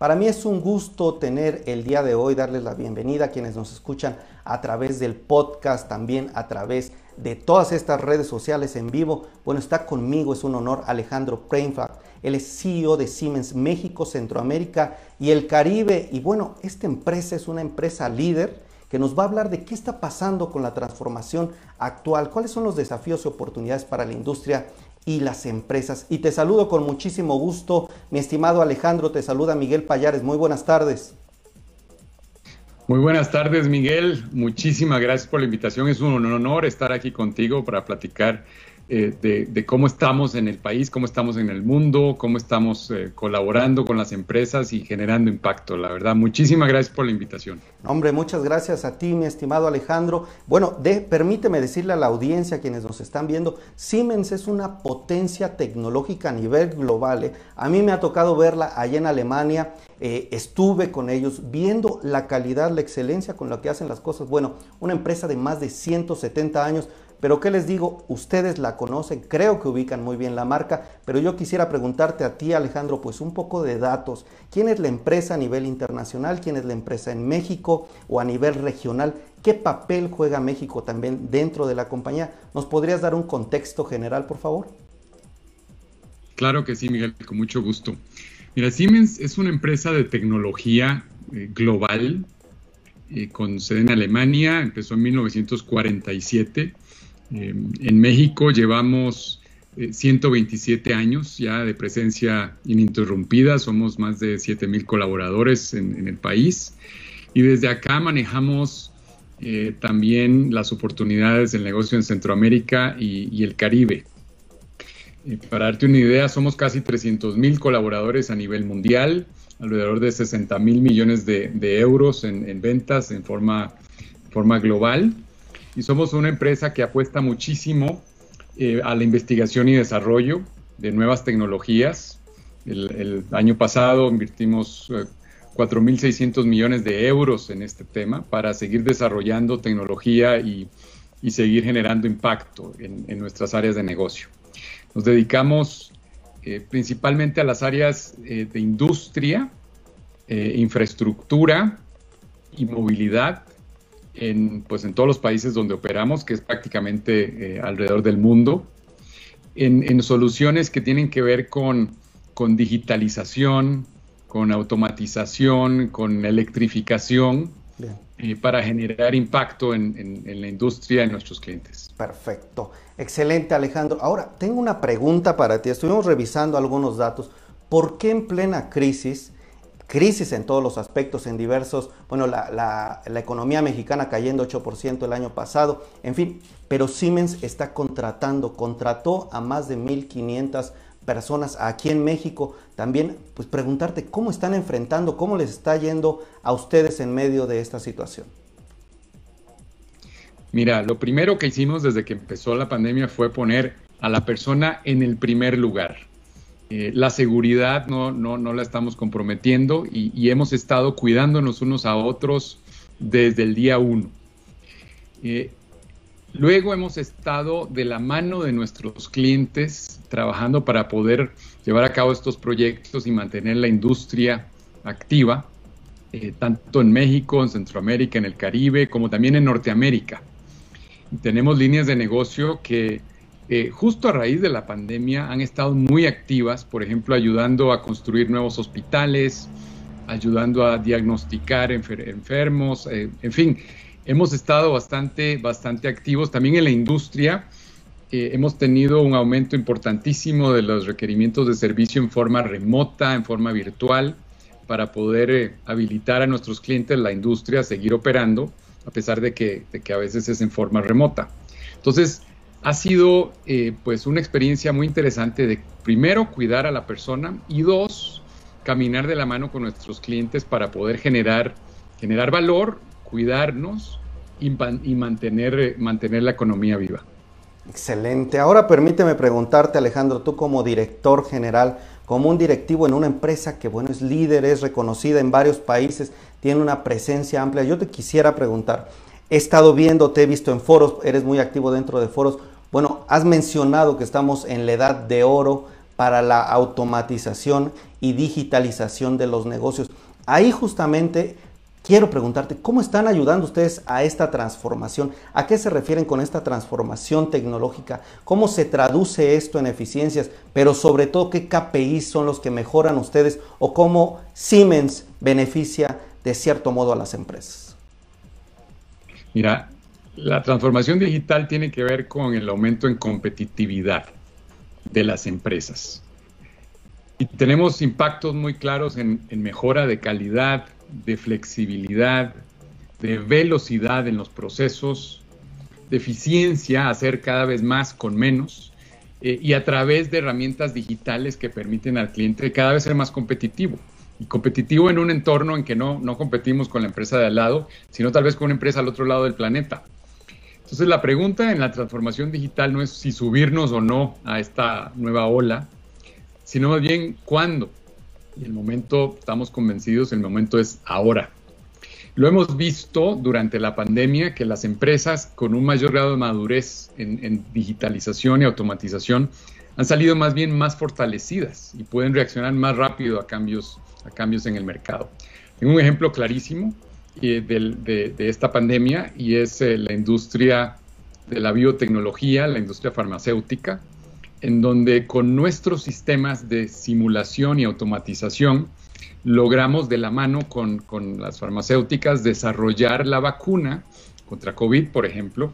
Para mí es un gusto tener el día de hoy, darles la bienvenida a quienes nos escuchan a través del podcast, también a través de todas estas redes sociales en vivo. Bueno, está conmigo, es un honor Alejandro Preinfact. Él es CEO de Siemens México, Centroamérica y el Caribe. Y bueno, esta empresa es una empresa líder que nos va a hablar de qué está pasando con la transformación actual, cuáles son los desafíos y oportunidades para la industria y las empresas. Y te saludo con muchísimo gusto, mi estimado Alejandro, te saluda Miguel Payares. Muy buenas tardes. Muy buenas tardes, Miguel. Muchísimas gracias por la invitación. Es un honor estar aquí contigo para platicar eh, de, cómo estamos en el país, cómo estamos en el mundo, cómo estamos eh, colaborando con las empresas y generando impacto. La verdad, muchísimas gracias por la invitación. Hombre, muchas gracias a ti, mi estimado Alejandro. Bueno, permíteme decirle a la audiencia, quienes nos están viendo, Siemens es una potencia tecnológica a nivel global. ¿eh? A mí me ha tocado verla allá en Alemania. estuve con ellos viendo la calidad, la excelencia con la que hacen las cosas. Bueno, una empresa de más de 170 años pero ¿qué les digo? Ustedes la conocen, creo que ubican muy bien la marca, pero yo quisiera preguntarte a ti, Alejandro, pues un poco de datos. ¿Quién es la empresa a nivel internacional? ¿Quién es la empresa en México o a nivel regional? ¿Qué papel juega México también dentro de la compañía? ¿Nos podrías dar un contexto general, por favor? Claro que sí, Miguel, con mucho gusto. Mira, Siemens es una empresa de tecnología eh, global eh, con sede en Alemania, empezó en 1947 eh, en México llevamos 127 eh, años ya de presencia ininterrumpida, somos más de 7 mil colaboradores en, el país. Y desde acá manejamos eh, también las oportunidades del negocio en Centroamérica y, el Caribe. para darte una idea, somos casi 300 mil colaboradores a nivel mundial, alrededor de 60 mil millones de, euros en, ventas en forma, forma global y somos una empresa que apuesta muchísimo eh, a la investigación y desarrollo de nuevas tecnologías. El, año pasado invertimos 4.600 eh, millones de euros en este tema para seguir desarrollando tecnología y, seguir generando impacto en, nuestras áreas de negocio. Nos dedicamos eh, principalmente a las áreas de industria, infraestructura y movilidad en, pues, en todos los países donde operamos, que es prácticamente eh, alrededor del mundo, en, soluciones que tienen que ver con, con digitalización, con automatización, con electrificación, eh, para generar impacto en, en, la industria de nuestros clientes. Perfecto. Excelente, Alejandro. Ahora, tengo una pregunta para ti. Estuvimos revisando algunos datos. ¿Por qué en plena crisis crisis en todos los aspectos, en diversos, bueno, la, economía mexicana cayendo 8% el año pasado, en fin, pero Siemens está contratando, contrató a más de 1.500 personas aquí en México. También, pues preguntarte cómo están enfrentando, cómo les está yendo a ustedes en medio de esta situación. Mira, lo primero que hicimos desde que empezó la pandemia fue poner a la persona en el primer lugar. Eh, la seguridad no, no, no, la estamos comprometiendo y, hemos estado cuidándonos unos a otros desde el día uno. Eh, luego hemos estado de la mano de nuestros clientes trabajando para poder llevar a cabo estos proyectos y mantener la industria activa, eh, tanto en México, en Centroamérica, en el Caribe, como también en Norteamérica. tenemos líneas de negocio que eh, justo a raíz de la pandemia han estado muy activas, por ejemplo, ayudando a construir nuevos hospitales, ayudando a diagnosticar enfermos, eh, en fin, hemos estado bastante, bastante activos. También en la industria eh, hemos tenido un aumento importantísimo de los requerimientos de servicio en forma remota, en forma virtual, para poder habilitar a nuestros clientes la industria a seguir operando, a pesar de que, de que a veces es en forma remota. Entonces, ha sido eh, pues una experiencia muy interesante de primero cuidar a la persona y dos, caminar de la mano con nuestros clientes para poder generar, generar valor, cuidarnos y, mantener, eh, mantener la economía viva. Excelente. Ahora permíteme preguntarte, Alejandro, tú como director general, como un directivo en una empresa que, bueno, es líder, es reconocida en varios países, tiene una presencia amplia, yo te quisiera preguntar, he estado viendo, te he visto en foros, eres muy activo dentro de foros, has mencionado que estamos en la edad de oro para la automatización y digitalización de los negocios. Ahí justamente quiero preguntarte, ¿cómo están ayudando ustedes a esta transformación? ¿A qué se refieren con esta transformación tecnológica? ¿Cómo se traduce esto en eficiencias? Pero sobre todo, ¿qué KPIs son los que mejoran ustedes o cómo Siemens beneficia de cierto modo a las empresas? Mira, la transformación digital tiene que ver con el aumento en competitividad de las empresas. Y tenemos impactos muy claros en, mejora de calidad, de flexibilidad, de velocidad en los procesos, de eficiencia, hacer cada vez más con menos, eh, y a través de herramientas digitales que permiten al cliente cada vez ser más competitivo. Y competitivo en un entorno en que no, no competimos con la empresa de al lado, sino tal vez con una empresa al otro lado del planeta. Entonces la pregunta en la transformación digital no es si subirnos o no a esta nueva ola, sino más bien cuándo. Y el momento, estamos convencidos, el momento es ahora. Lo hemos visto durante la pandemia que las empresas con un mayor grado de madurez en, digitalización y automatización han salido más bien más fortalecidas y pueden reaccionar más rápido a cambios, a cambios en el mercado. Tengo un ejemplo clarísimo de, esta pandemia y es eh, la industria de la biotecnología, la industria farmacéutica, en donde con nuestros sistemas de simulación y automatización logramos de la mano con, las farmacéuticas desarrollar la vacuna contra COVID, por ejemplo,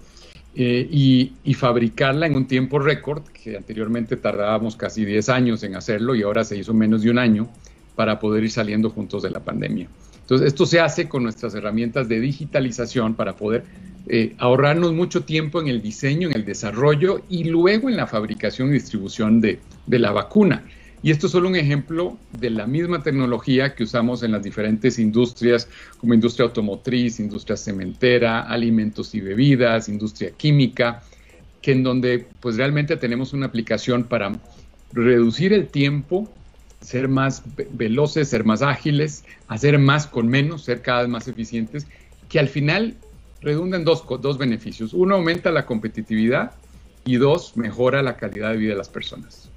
eh, y, y, fabricarla en un tiempo récord, que anteriormente tardábamos casi 10 años en hacerlo y ahora se hizo menos de un año para poder ir saliendo juntos de la pandemia. Entonces, esto se hace con nuestras herramientas de digitalización para poder eh, ahorrarnos mucho tiempo en el diseño, en el desarrollo y luego en la fabricación y distribución de, la vacuna. Y esto es solo un ejemplo de la misma tecnología que usamos en las diferentes industrias, como industria automotriz, industria cementera, alimentos y bebidas, industria química, que en donde pues realmente tenemos una aplicación para reducir el tiempo ser más veloces, ser más ágiles, hacer más con menos, ser cada vez más eficientes, que al final redundan dos, dos beneficios. Uno, aumenta la competitividad y dos, mejora la calidad de vida de las personas.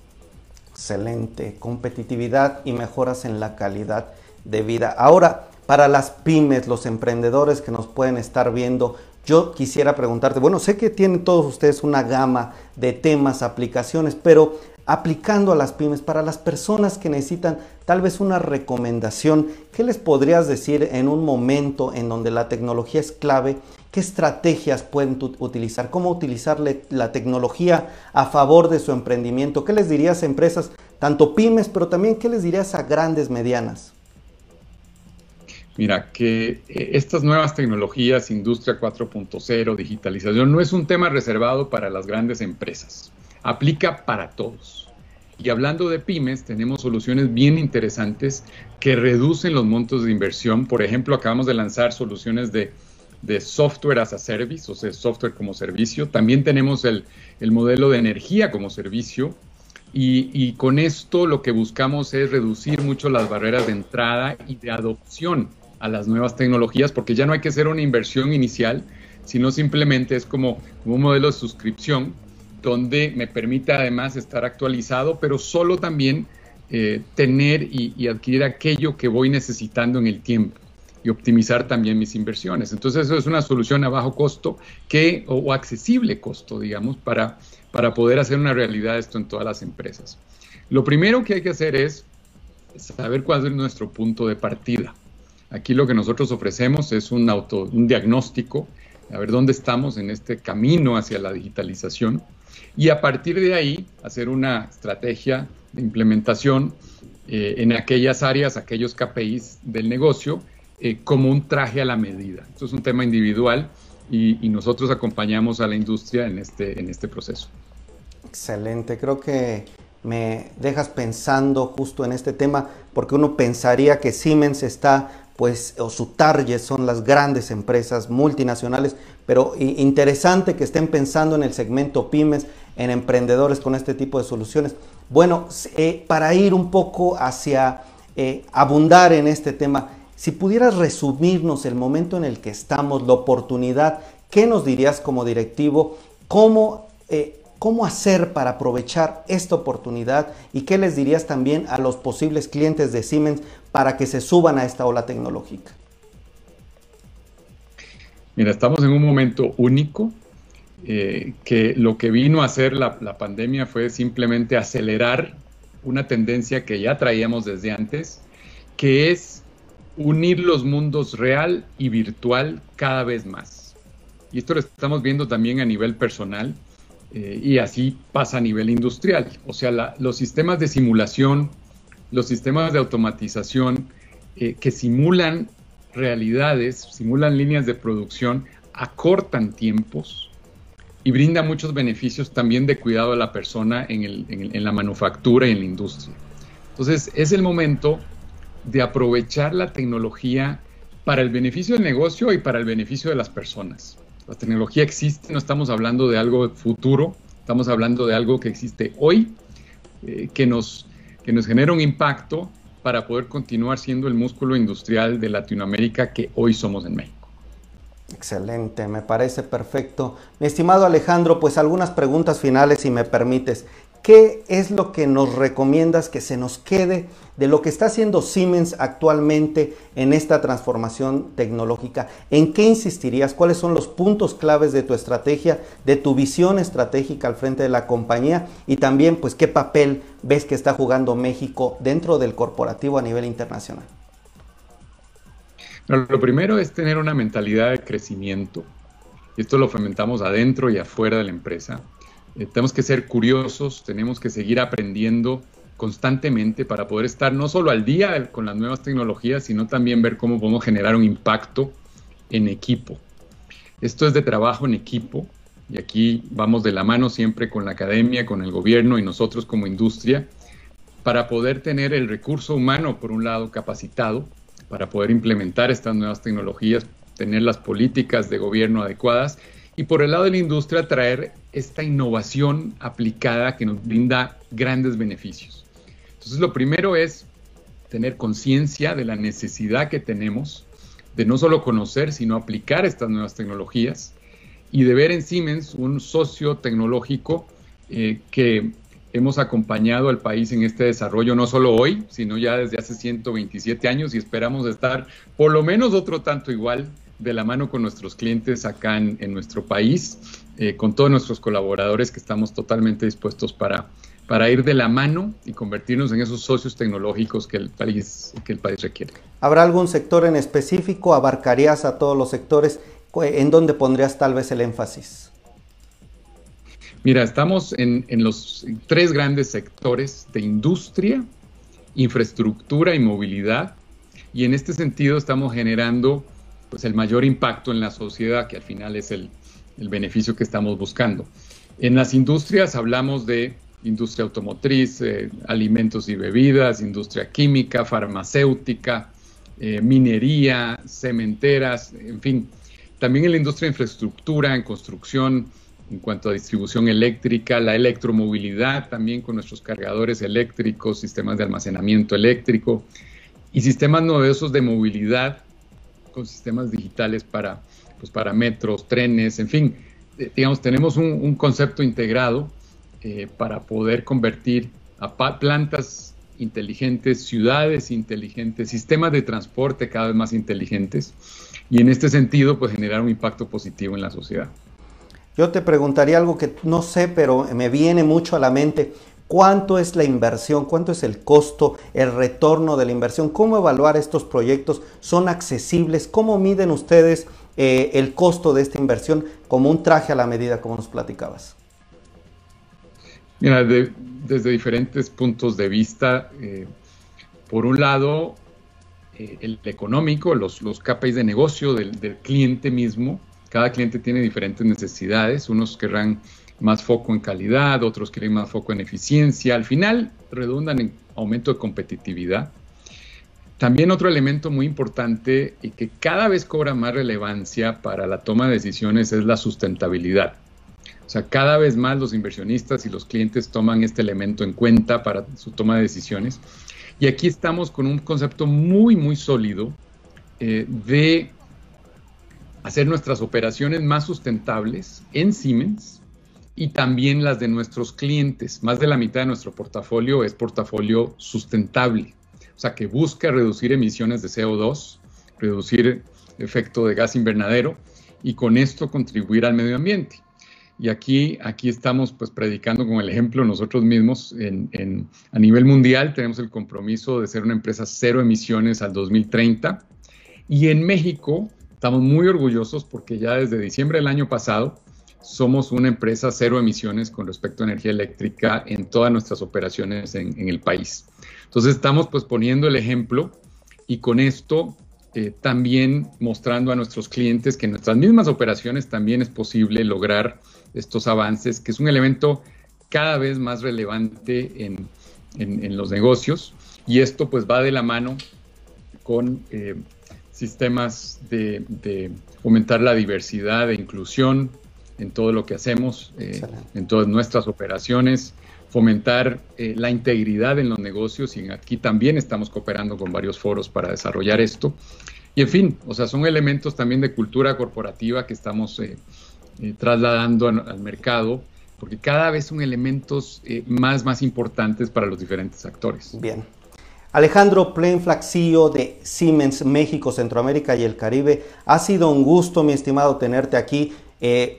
Excelente, competitividad y mejoras en la calidad de vida. Ahora, para las pymes, los emprendedores que nos pueden estar viendo, yo quisiera preguntarte, bueno, sé que tienen todos ustedes una gama de temas, aplicaciones, pero aplicando a las pymes, para las personas que necesitan tal vez una recomendación, ¿qué les podrías decir en un momento en donde la tecnología es clave? ¿Qué estrategias pueden utilizar? ¿Cómo utilizar la tecnología a favor de su emprendimiento? ¿Qué les dirías a empresas, tanto pymes, pero también qué les dirías a grandes, medianas? Mira, que eh, estas nuevas tecnologías, industria 4.0, digitalización, no es un tema reservado para las grandes empresas aplica para todos. Y hablando de pymes, tenemos soluciones bien interesantes que reducen los montos de inversión. Por ejemplo, acabamos de lanzar soluciones de, software as a service, o sea, software como servicio. También tenemos el, modelo de energía como servicio. Y, y, con esto lo que buscamos es reducir mucho las barreras de entrada y de adopción a las nuevas tecnologías, porque ya no hay que hacer una inversión inicial, sino simplemente es como un modelo de suscripción donde me permite además estar actualizado, pero solo también eh, tener y, adquirir aquello que voy necesitando en el tiempo y optimizar también mis inversiones. Entonces eso es una solución a bajo costo que, o, accesible costo, digamos, para, para poder hacer una realidad esto en todas las empresas. Lo primero que hay que hacer es saber cuál es nuestro punto de partida. Aquí lo que nosotros ofrecemos es un, auto, un diagnóstico, a ver dónde estamos en este camino hacia la digitalización y a partir de ahí hacer una estrategia de implementación eh, en aquellas áreas, aquellos KPIs del negocio, eh, como un traje a la medida. Esto es un tema individual y, y, nosotros acompañamos a la industria en este, en este proceso. Excelente, creo que me dejas pensando justo en este tema porque uno pensaría que Siemens está pues o su target son las grandes empresas multinacionales, pero interesante que estén pensando en el segmento pymes, en emprendedores con este tipo de soluciones. Bueno, eh, para ir un poco hacia eh, abundar en este tema, si pudieras resumirnos el momento en el que estamos, la oportunidad, ¿qué nos dirías como directivo? ¿Cómo eh, ¿Cómo hacer para aprovechar esta oportunidad? ¿Y qué les dirías también a los posibles clientes de Siemens para que se suban a esta ola tecnológica? Mira, estamos en un momento único, eh, que lo que vino a hacer la, la, pandemia fue simplemente acelerar una tendencia que ya traíamos desde antes, que es unir los mundos real y virtual cada vez más. Y esto lo estamos viendo también a nivel personal eh, y así pasa a nivel industrial. O sea, los sistemas de simulación, los sistemas de automatización eh, que simulan realidades, simulan líneas de producción, acortan tiempos y brindan muchos beneficios también de cuidado a la persona en, en la manufactura y en la industria. Entonces, es el momento de aprovechar la tecnología para el beneficio del negocio y para el beneficio de las personas. La tecnología existe, no estamos hablando de algo futuro, estamos hablando de algo que existe hoy, eh, que, nos, que nos genera un impacto para poder continuar siendo el músculo industrial de Latinoamérica que hoy somos en México. Excelente, me parece perfecto. Mi estimado Alejandro, pues algunas preguntas finales si me permites. ¿Qué es lo que nos recomiendas que se nos quede de lo que está haciendo Siemens actualmente en esta transformación tecnológica? ¿En qué insistirías? ¿Cuáles son los puntos claves de tu estrategia, de tu visión estratégica al frente de la compañía? Y también, pues, ¿qué papel ves que está jugando México dentro del corporativo a nivel internacional? Lo primero es tener una mentalidad de crecimiento. Esto lo fomentamos adentro y afuera de la empresa eh, tenemos que ser curiosos, tenemos que seguir aprendiendo constantemente para poder estar no solo al día con las nuevas tecnologías, sino también ver cómo podemos generar un impacto en equipo. Esto es de trabajo en equipo y aquí vamos de la mano siempre con la academia, con el gobierno y nosotros como industria para poder tener el recurso humano, por un lado, capacitado, para poder implementar estas nuevas tecnologías, tener las políticas de gobierno adecuadas y por el lado de la industria traer esta innovación aplicada que nos brinda grandes beneficios. Entonces lo primero es tener conciencia de la necesidad que tenemos de no solo conocer, sino aplicar estas nuevas tecnologías y de ver en Siemens un socio tecnológico eh, que hemos acompañado al país en este desarrollo no solo hoy, sino ya desde hace 127 años y esperamos estar por lo menos otro tanto igual de la mano con nuestros clientes acá en, nuestro país, eh, con todos nuestros colaboradores que estamos totalmente dispuestos para, para ir de la mano y convertirnos en esos socios tecnológicos que el país, que el país requiere. ¿Habrá algún sector en específico? ¿Abarcarías a todos los sectores? ¿En dónde pondrías tal vez el énfasis? Mira, estamos en, en los tres grandes sectores de industria, infraestructura y movilidad. Y en este sentido estamos generando pues el mayor impacto en la sociedad, que al final es el, beneficio que estamos buscando. En las industrias hablamos de industria automotriz, eh, alimentos y bebidas, industria química, farmacéutica, eh, minería, cementeras, en fin. También en la industria de infraestructura, en construcción, en cuanto a distribución eléctrica, la electromovilidad, también con nuestros cargadores eléctricos, sistemas de almacenamiento eléctrico y sistemas novedosos de movilidad sistemas digitales para, pues, para metros, trenes, en fin, eh, digamos, tenemos un, concepto integrado eh, para poder convertir a plantas inteligentes, ciudades inteligentes, sistemas de transporte cada vez más inteligentes y en este sentido, pues generar un impacto positivo en la sociedad. Yo te preguntaría algo que no sé, pero me viene mucho a la mente cuánto es la inversión, cuánto es el costo, el retorno de la inversión, cómo evaluar estos proyectos, son accesibles, cómo miden ustedes eh, el costo de esta inversión como un traje a la medida, como nos platicabas. Mira, desde diferentes puntos de vista, eh, por un lado, eh, el económico, los, los KPIs de negocio del, del cliente mismo, cada cliente tiene diferentes necesidades, unos querrán más foco en calidad, otros quieren más foco en eficiencia. Al final redundan en aumento de competitividad. También otro elemento muy importante y que cada vez cobra más relevancia para la toma de decisiones es la sustentabilidad. O sea, cada vez más los inversionistas y los clientes toman este elemento en cuenta para su toma de decisiones. Y aquí estamos con un concepto muy, muy sólido eh, de hacer nuestras operaciones más sustentables en Siemens y también las de nuestros clientes. Más de la mitad de nuestro portafolio es portafolio sustentable, o sea, que busca reducir emisiones de CO2, reducir efecto de gas invernadero y con esto contribuir al medio ambiente. Y aquí, aquí estamos pues predicando con el ejemplo nosotros mismos. En, a nivel mundial tenemos el compromiso de ser una empresa cero emisiones al 2030. Y en México estamos muy orgullosos porque ya desde diciembre del año pasado somos una empresa cero emisiones con respecto a energía eléctrica en todas nuestras operaciones en, en el país. Entonces estamos pues poniendo el ejemplo y con esto eh, también mostrando a nuestros clientes que en nuestras mismas operaciones también es posible lograr estos avances, que es un elemento cada vez más relevante en, los negocios y esto pues va de la mano con eh, sistemas de, aumentar la diversidad e inclusión en todo lo que hacemos, eh, en todas nuestras operaciones, fomentar la integridad en los negocios y aquí también estamos cooperando con varios foros para desarrollar esto. Y en fin, o sea, son elementos también de cultura corporativa que estamos eh, eh, trasladando al mercado, porque cada vez son elementos eh, más, más importantes para los diferentes actores. Bien. Alejandro Plainflax, CEO de Siemens México, Centroamérica y el Caribe, ha sido un gusto, mi estimado, tenerte aquí.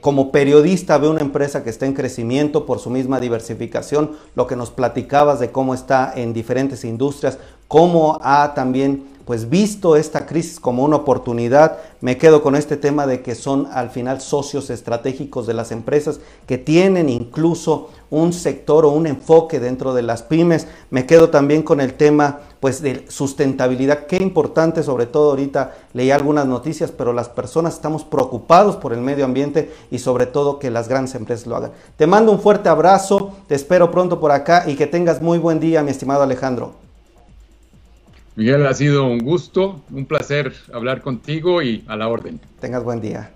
Como periodista veo una empresa que está en crecimiento por su misma diversificación, lo que nos platicabas de cómo está en diferentes industrias, cómo ha también pues visto esta crisis como una oportunidad, me quedo con este tema de que son al final socios estratégicos de las empresas que tienen incluso un sector o un enfoque dentro de las pymes. Me quedo también con el tema pues de sustentabilidad, qué importante, sobre todo ahorita leí algunas noticias, pero las personas estamos preocupados por el medio ambiente y sobre todo que las grandes empresas lo hagan. Te mando un fuerte abrazo, te espero pronto por acá y que tengas muy buen día, mi estimado Alejandro. Miguel, ha sido un gusto, un placer hablar contigo y a la orden. Tengas buen día.